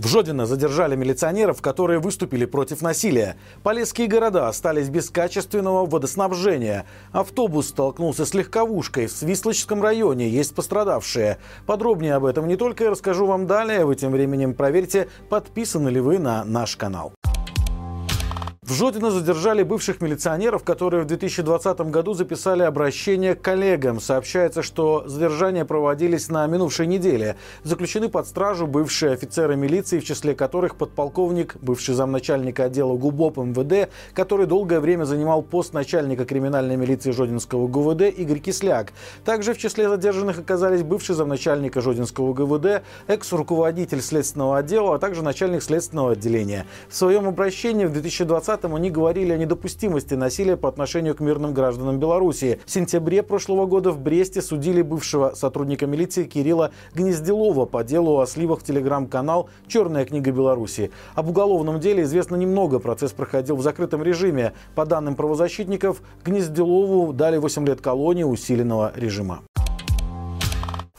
В Жодино задержали милиционеров, которые выступили против насилия. Полесские города остались без качественного водоснабжения. Автобус столкнулся с легковушкой. В Свислочском районе есть пострадавшие. Подробнее об этом не только я расскажу вам далее. Вы тем временем проверьте, подписаны ли вы на наш канал. В Жодино задержали бывших милиционеров, которые в 2020 году записали обращение к коллегам. Сообщается, что задержания проводились на минувшей неделе. Заключены под стражу бывшие офицеры милиции, в числе которых подполковник, бывший замначальника отдела ГУБОП МВД, который долгое время занимал пост начальника криминальной милиции Жодинского ГУВД Игорь Кисляк. Также в числе задержанных оказались бывший замначальника Жодинского ГУВД, экс-руководитель следственного отдела, а также начальник следственного отделения. В своем обращении в 2020 20 они говорили о недопустимости насилия по отношению к мирным гражданам Беларуси. В сентябре прошлого года в Бресте судили бывшего сотрудника милиции Кирилла Гнездилова по делу о сливах в телеграм-канал «Черная книга Беларуси». Об уголовном деле известно немного. Процесс проходил в закрытом режиме. По данным правозащитников, Гнездилову дали 8 лет колонии усиленного режима.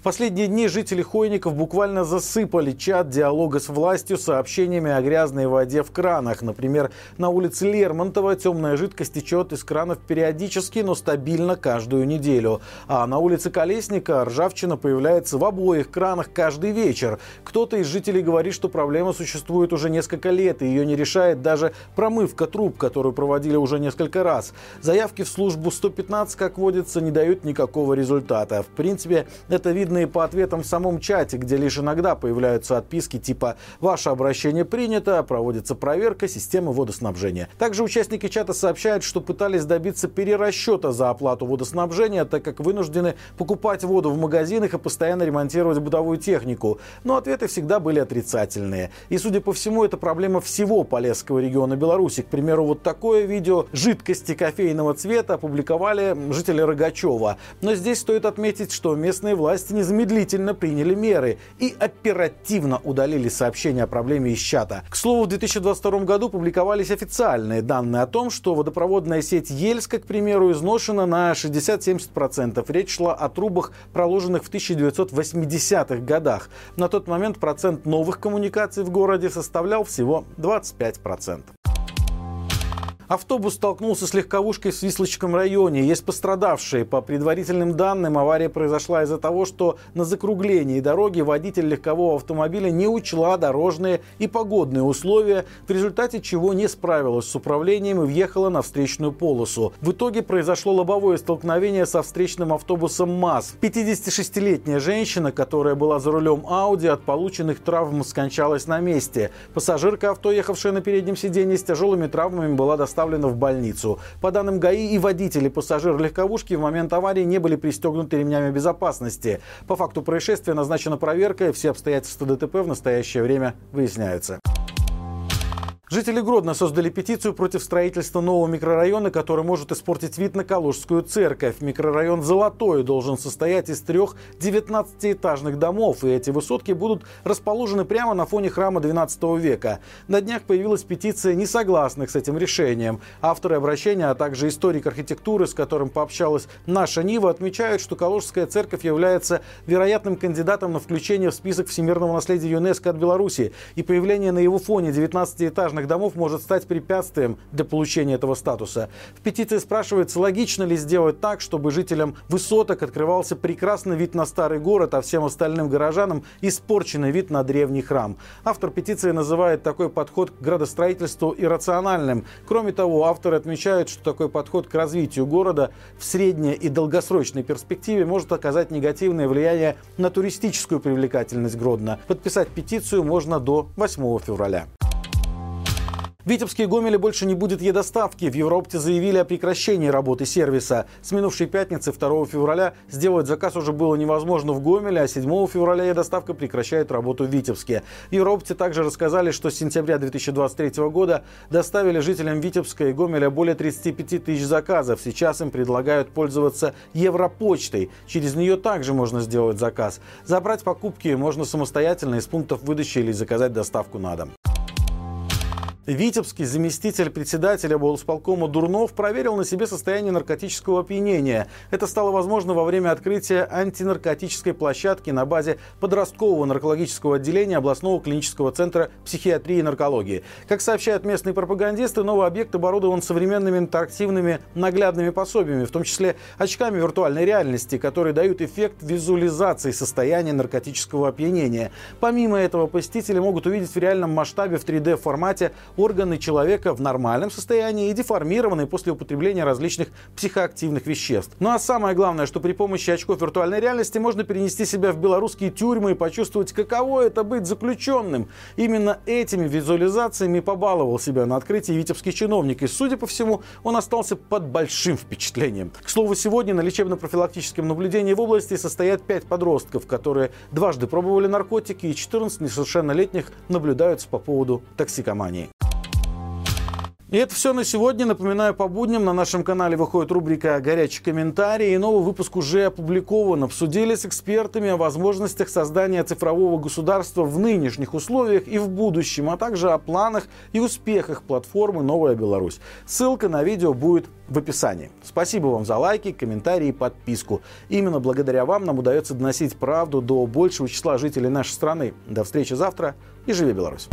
В последние дни жители Хойников буквально засыпали чат диалога с властью сообщениями о грязной воде в кранах. Например, на улице Лермонтова темная жидкость течет из кранов периодически, но стабильно каждую неделю. А на улице Колесника ржавчина появляется в обоих кранах каждый вечер. Кто-то из жителей говорит, что проблема существует уже несколько лет, и ее не решает даже промывка труб, которую проводили уже несколько раз. Заявки в службу 115, как водится, не дают никакого результата. В принципе, это видно видно и по ответам в самом чате, где лишь иногда появляются отписки типа «Ваше обращение принято, проводится проверка системы водоснабжения». Также участники чата сообщают, что пытались добиться перерасчета за оплату водоснабжения, так как вынуждены покупать воду в магазинах и постоянно ремонтировать бытовую технику. Но ответы всегда были отрицательные. И, судя по всему, это проблема всего Полесского региона Беларуси. К примеру, вот такое видео жидкости кофейного цвета опубликовали жители Рогачева. Но здесь стоит отметить, что местные власти не незамедлительно приняли меры и оперативно удалили сообщение о проблеме из чата. К слову, в 2022 году публиковались официальные данные о том, что водопроводная сеть Ельска, к примеру, изношена на 60-70%. Речь шла о трубах, проложенных в 1980-х годах. На тот момент процент новых коммуникаций в городе составлял всего 25%. Автобус столкнулся с легковушкой в Свислочском районе. Есть пострадавшие. По предварительным данным, авария произошла из-за того, что на закруглении дороги водитель легкового автомобиля не учла дорожные и погодные условия, в результате чего не справилась с управлением и въехала на встречную полосу. В итоге произошло лобовое столкновение со встречным автобусом МАЗ. 56-летняя женщина, которая была за рулем Ауди, от полученных травм скончалась на месте. Пассажирка авто, ехавшая на переднем сиденье с тяжелыми травмами, была доставлена доставлена в больницу. По данным ГАИ, и водители, и пассажир легковушки в момент аварии не были пристегнуты ремнями безопасности. По факту происшествия назначена проверка, и все обстоятельства ДТП в настоящее время выясняются. Жители Гродно создали петицию против строительства нового микрорайона, который может испортить вид на Калужскую церковь. Микрорайон «Золотой» должен состоять из трех 19-этажных домов, и эти высотки будут расположены прямо на фоне храма XII века. На днях появилась петиция несогласных с этим решением. Авторы обращения, а также историк архитектуры, с которым пообщалась наша Нива, отмечают, что Калужская церковь является вероятным кандидатом на включение в список всемирного наследия ЮНЕСКО от Беларуси, и появление на его фоне 19-этажных частных домов может стать препятствием для получения этого статуса. В петиции спрашивается, логично ли сделать так, чтобы жителям высоток открывался прекрасный вид на старый город, а всем остальным горожанам испорченный вид на древний храм. Автор петиции называет такой подход к градостроительству иррациональным. Кроме того, авторы отмечают, что такой подход к развитию города в средней и долгосрочной перспективе может оказать негативное влияние на туристическую привлекательность Гродно. Подписать петицию можно до 8 февраля. В Витебске и Гомеле больше не будет едоставки. В Европте заявили о прекращении работы сервиса. С минувшей пятницы 2 февраля сделать заказ уже было невозможно в Гомеле, а 7 февраля едоставка прекращает работу в Витебске. В Европте также рассказали, что с сентября 2023 года доставили жителям Витебска и Гомеля более 35 тысяч заказов. Сейчас им предлагают пользоваться Европочтой. Через нее также можно сделать заказ. Забрать покупки можно самостоятельно из пунктов выдачи или заказать доставку на дом. Витебский заместитель председателя облсполкома Дурнов проверил на себе состояние наркотического опьянения. Это стало возможно во время открытия антинаркотической площадки на базе подросткового наркологического отделения областного клинического центра психиатрии и наркологии. Как сообщают местные пропагандисты, новый объект оборудован современными интерактивными наглядными пособиями, в том числе очками виртуальной реальности, которые дают эффект визуализации состояния наркотического опьянения. Помимо этого, посетители могут увидеть в реальном масштабе в 3D-формате органы человека в нормальном состоянии и деформированные после употребления различных психоактивных веществ. Ну а самое главное, что при помощи очков виртуальной реальности можно перенести себя в белорусские тюрьмы и почувствовать, каково это быть заключенным. Именно этими визуализациями побаловал себя на открытии витебский чиновник. И, судя по всему, он остался под большим впечатлением. К слову, сегодня на лечебно-профилактическом наблюдении в области состоят 5 подростков, которые дважды пробовали наркотики и 14 несовершеннолетних наблюдаются по поводу токсикомании. И это все на сегодня. Напоминаю, по будням на нашем канале выходит рубрика «Горячий комментарий». И новый выпуск уже опубликован. Обсудили с экспертами о возможностях создания цифрового государства в нынешних условиях и в будущем, а также о планах и успехах платформы «Новая Беларусь». Ссылка на видео будет в описании. Спасибо вам за лайки, комментарии и подписку. Именно благодаря вам нам удается доносить правду до большего числа жителей нашей страны. До встречи завтра и живи Беларусь!